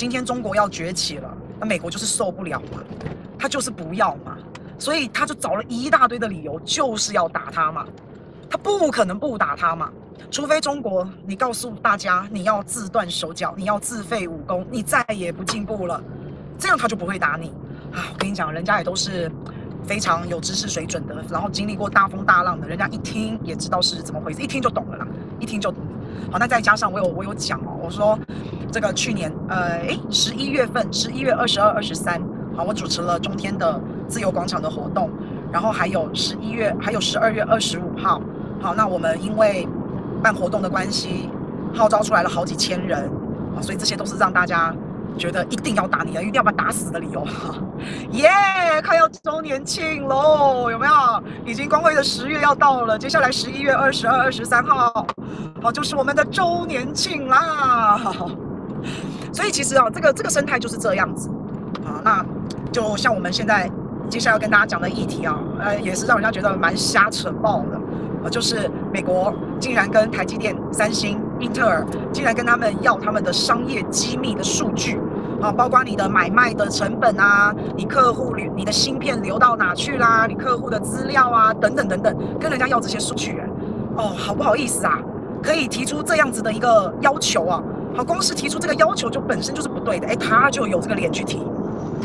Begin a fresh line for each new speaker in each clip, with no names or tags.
今天中国要崛起了，那美国就是受不了嘛，他就是不要嘛，所以他就找了一大堆的理由，就是要打他嘛，他不可能不打他嘛，除非中国你告诉大家你要自断手脚，你要自废武功，你再也不进步了，这样他就不会打你啊！我跟你讲，人家也都是非常有知识水准的，然后经历过大风大浪的，人家一听也知道是怎么回事，一听就懂了啦，一听就懂。好，那再加上我有我有讲哦，我说这个去年呃，诶，十一月份，十一月二十二、二十三，好，我主持了中天的自由广场的活动，然后还有十一月，还有十二月二十五号，好，那我们因为办活动的关系，号召出来了好几千人，啊，所以这些都是让大家。觉得一定要打你啊，一定要把他打死的理由哈，耶、快要周年庆喽，有没有？已经光辉的十月要到了，接下来十一月二十二、二十三号，好，就是我们的周年庆啦。所以其实啊，这个这个生态就是这样子啊。那就像我们现在接下来要跟大家讲的议题啊，呃，也是让人家觉得蛮瞎扯爆的啊，就是美国竟然跟台积电、三星。英特尔竟然跟他们要他们的商业机密的数据，啊，包括你的买卖的成本啊，你客户流你的芯片流到哪去啦，你客户的资料啊，等等等等，跟人家要这些数据，哦，好不好意思啊？可以提出这样子的一个要求啊？好，光是提出这个要求就本身就是不对的，哎，他就有这个脸去提，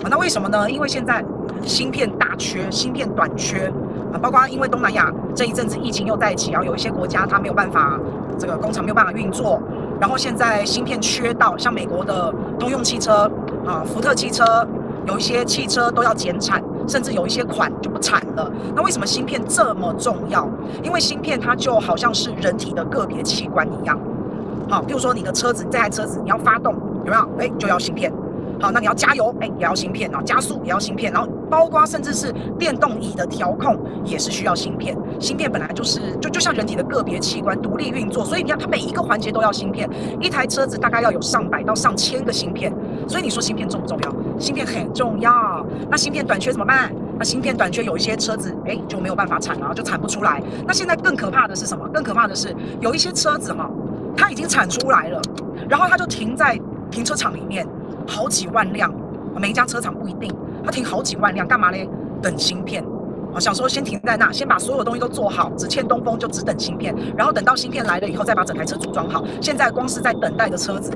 啊，那为什么呢？因为现在芯片大缺，芯片短缺啊。包括因为东南亚这一阵子疫情又在起，然后有一些国家它没有办法，这个工厂没有办法运作，然后现在芯片缺到，像美国的通用汽车啊、福特汽车，有一些汽车都要减产，甚至有一些款就不产了。那为什么芯片这么重要？因为芯片它就好像是人体的个别器官一样，好，比如说你的车子，这台车子你要发动，有没有？哎，就要芯片。好，那你要加油，哎，也要芯片，然后加速也要芯片，然后包括甚至是电动椅的调控也是需要芯片。芯片本来就是就就像人体的个别器官独立运作，所以你看它每一个环节都要芯片。一台车子大概要有上百到上千个芯片，所以你说芯片重不重要？芯片很重要。那芯片短缺怎么办？那芯片短缺有一些车子哎就没有办法产了，就产不出来。那现在更可怕的是什么？更可怕的是有一些车子哈，它已经产出来了，然后它就停在停车场里面。好几万辆，每一家车厂不一定，它停好几万辆，干嘛嘞？等芯片。我想说先停在那，先把所有东西都做好，只欠东风就只等芯片，然后等到芯片来了以后，再把整台车组装好。现在光是在等待的车子，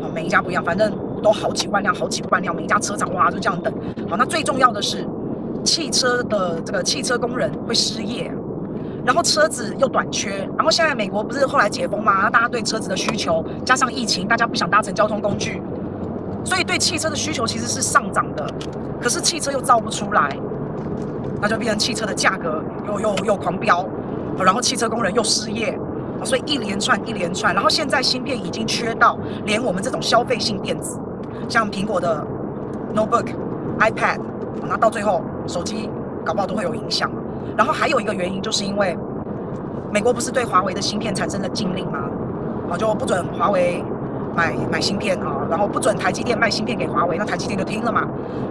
哦，每一家不一样，反正都好几万辆，好几万辆，每一家车厂哇就这样等。好，那最重要的是，汽车的这个汽车工人会失业，然后车子又短缺，然后现在美国不是后来解封吗？大家对车子的需求加上疫情，大家不想搭乘交通工具。所以对汽车的需求其实是上涨的，可是汽车又造不出来，那就变成汽车的价格又又又狂飙，然后汽车工人又失业，所以一连串一连串，然后现在芯片已经缺到连我们这种消费性电子，像苹果的 notebook、iPad，那到最后手机搞不好都会有影响。然后还有一个原因就是因为美国不是对华为的芯片产生了禁令吗？啊，就不准华为。买买芯片啊，然后不准台积电卖芯片给华为，那台积电就听了嘛。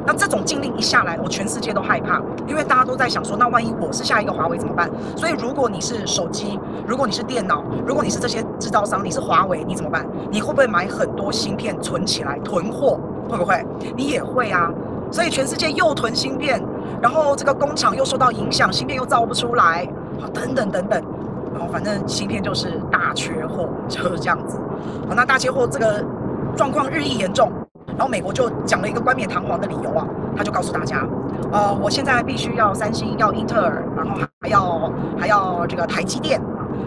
那这种禁令一下来，我全世界都害怕，因为大家都在想说，那万一我是下一个华为怎么办？所以如果你是手机，如果你是电脑，如果你是这些制造商，你是华为，你怎么办？你会不会买很多芯片存起来囤货？会不会？你也会啊。所以全世界又囤芯片，然后这个工厂又受到影响，芯片又造不出来，好，等等等等。然后反正芯片就是大缺货，就是这样子。好，那大缺货这个状况日益严重，然后美国就讲了一个冠冕堂皇的理由啊，他就告诉大家，呃，我现在必须要三星，要英特尔，然后还要还要这个台积电，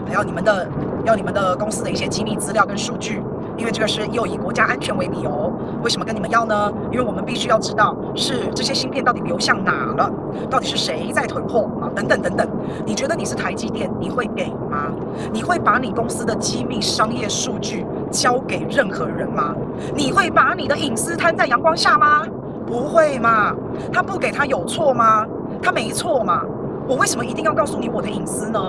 还要你们的要你们的公司的一些机密资料跟数据。因为这个是又以国家安全为理由，为什么跟你们要呢？因为我们必须要知道是这些芯片到底流向哪了，到底是谁在囤货啊，等等等等。你觉得你是台积电，你会给吗？你会把你公司的机密商业数据交给任何人吗？你会把你的隐私摊在阳光下吗？不会嘛？他不给他有错吗？他没错嘛？我为什么一定要告诉你我的隐私呢？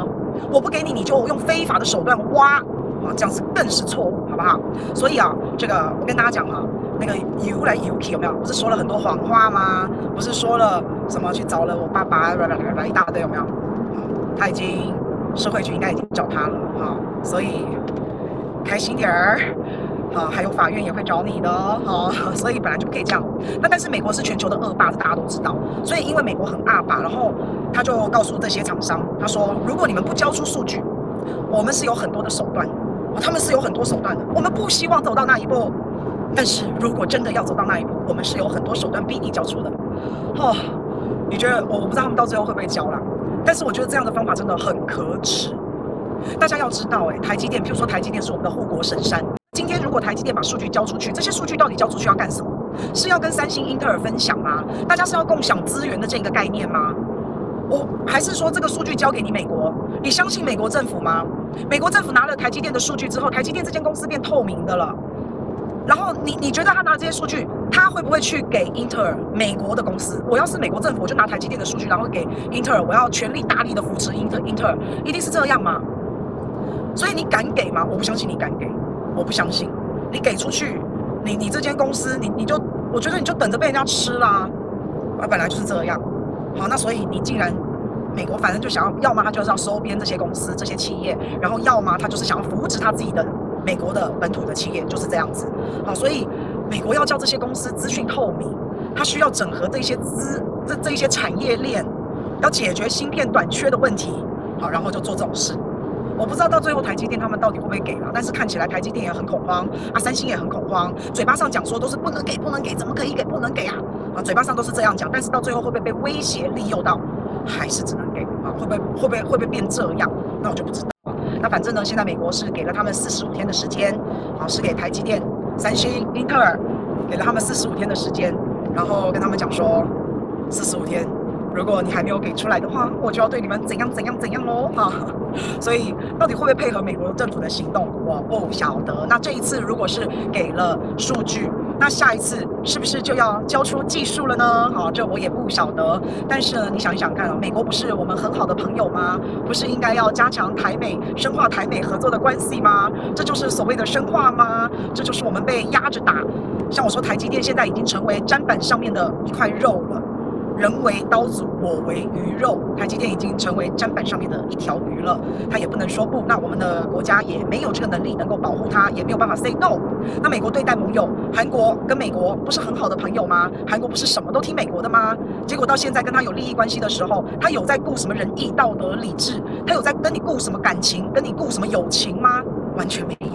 我不给你，你就用非法的手段挖。啊，这样子更是错误，好不好？所以啊，这个我跟大家讲哈，那个游来游去有没有？不是说了很多谎话吗？不是说了什么去找了我爸爸，来来来来一大堆有没有？他已经社会局应该已经找他了哈，所以开心点儿。啊，还有法院也会找你的，啊，所以本来就不可以这样。那但是美国是全球的恶霸，这大家都知道。所以因为美国很恶霸，然后他就告诉这些厂商，他说：如果你们不交出数据，我们是有很多的手段，他们是有很多手段的。我们不希望走到那一步，但是如果真的要走到那一步，我们是有很多手段逼你交出的。哦，你觉得我我不知道他们到最后会不会交啦，但是我觉得这样的方法真的很可耻。大家要知道，欸，哎，台积电，譬如说台积电是我们的护国神山。今天如果台积电把数据交出去，这些数据到底交出去要干什么？是要跟三星、英特尔分享吗？大家是要共享资源的这个概念吗？我还是说这个数据交给你美国，你相信美国政府吗？美国政府拿了台积电的数据之后，台积电这间公司变透明的了。然后你你觉得他拿这些数据，他会不会去给英特尔美国的公司？我要是美国政府，我就拿台积电的数据，然后给英特尔，我要全力大力的扶持英特英特尔，一定是这样吗？所以你敢给吗？我不相信你敢给，我不相信你给出去，你你这间公司，你你就我觉得你就等着被人家吃啦，啊，本来就是这样。好，那所以你既然美国反正就想要，要么他就是要收编这些公司这些企业，然后要么他就是想要扶持他自己的美国的本土的企业，就是这样子。好，所以美国要叫这些公司资讯透明，他需要整合这些资这这一些产业链，要解决芯片短缺的问题。好，然后就做这种事。我不知道到最后台积电他们到底会不会给了，但是看起来台积电也很恐慌啊，三星也很恐慌，嘴巴上讲说都是不能给，不能给，怎么可以给，不能给啊？啊，嘴巴上都是这样讲，但是到最后会不会被威胁利诱到，还是只能给啊？会不会会不会会不会变这样？那我就不知道啊。那反正呢，现在美国是给了他们四十五天的时间，啊，是给台积电、三星、英特尔给了他们四十五天的时间，然后跟他们讲说，四十五天。如果你还没有给出来的话，我就要对你们怎样怎样怎样喽！哈，所以到底会不会配合美国政府的行动，我不晓得。那这一次如果是给了数据，那下一次是不是就要交出技术了呢？好，这我也不晓得。但是呢，你想一想看啊，美国不是我们很好的朋友吗？不是应该要加强台美、深化台美合作的关系吗？这就是所谓的深化吗？这就是我们被压着打。像我说，台积电现在已经成为砧板上面的一块肉了。人为刀俎，我为鱼肉。台积电已经成为砧板上面的一条鱼了，它也不能说不。那我们的国家也没有这个能力能够保护它，也没有办法 say no。那美国对待盟友，韩国跟美国不是很好的朋友吗？韩国不是什么都听美国的吗？结果到现在跟他有利益关系的时候，他有在顾什么仁义道德理智？他有在跟你顾什么感情？跟你顾什么友情吗？完全没有。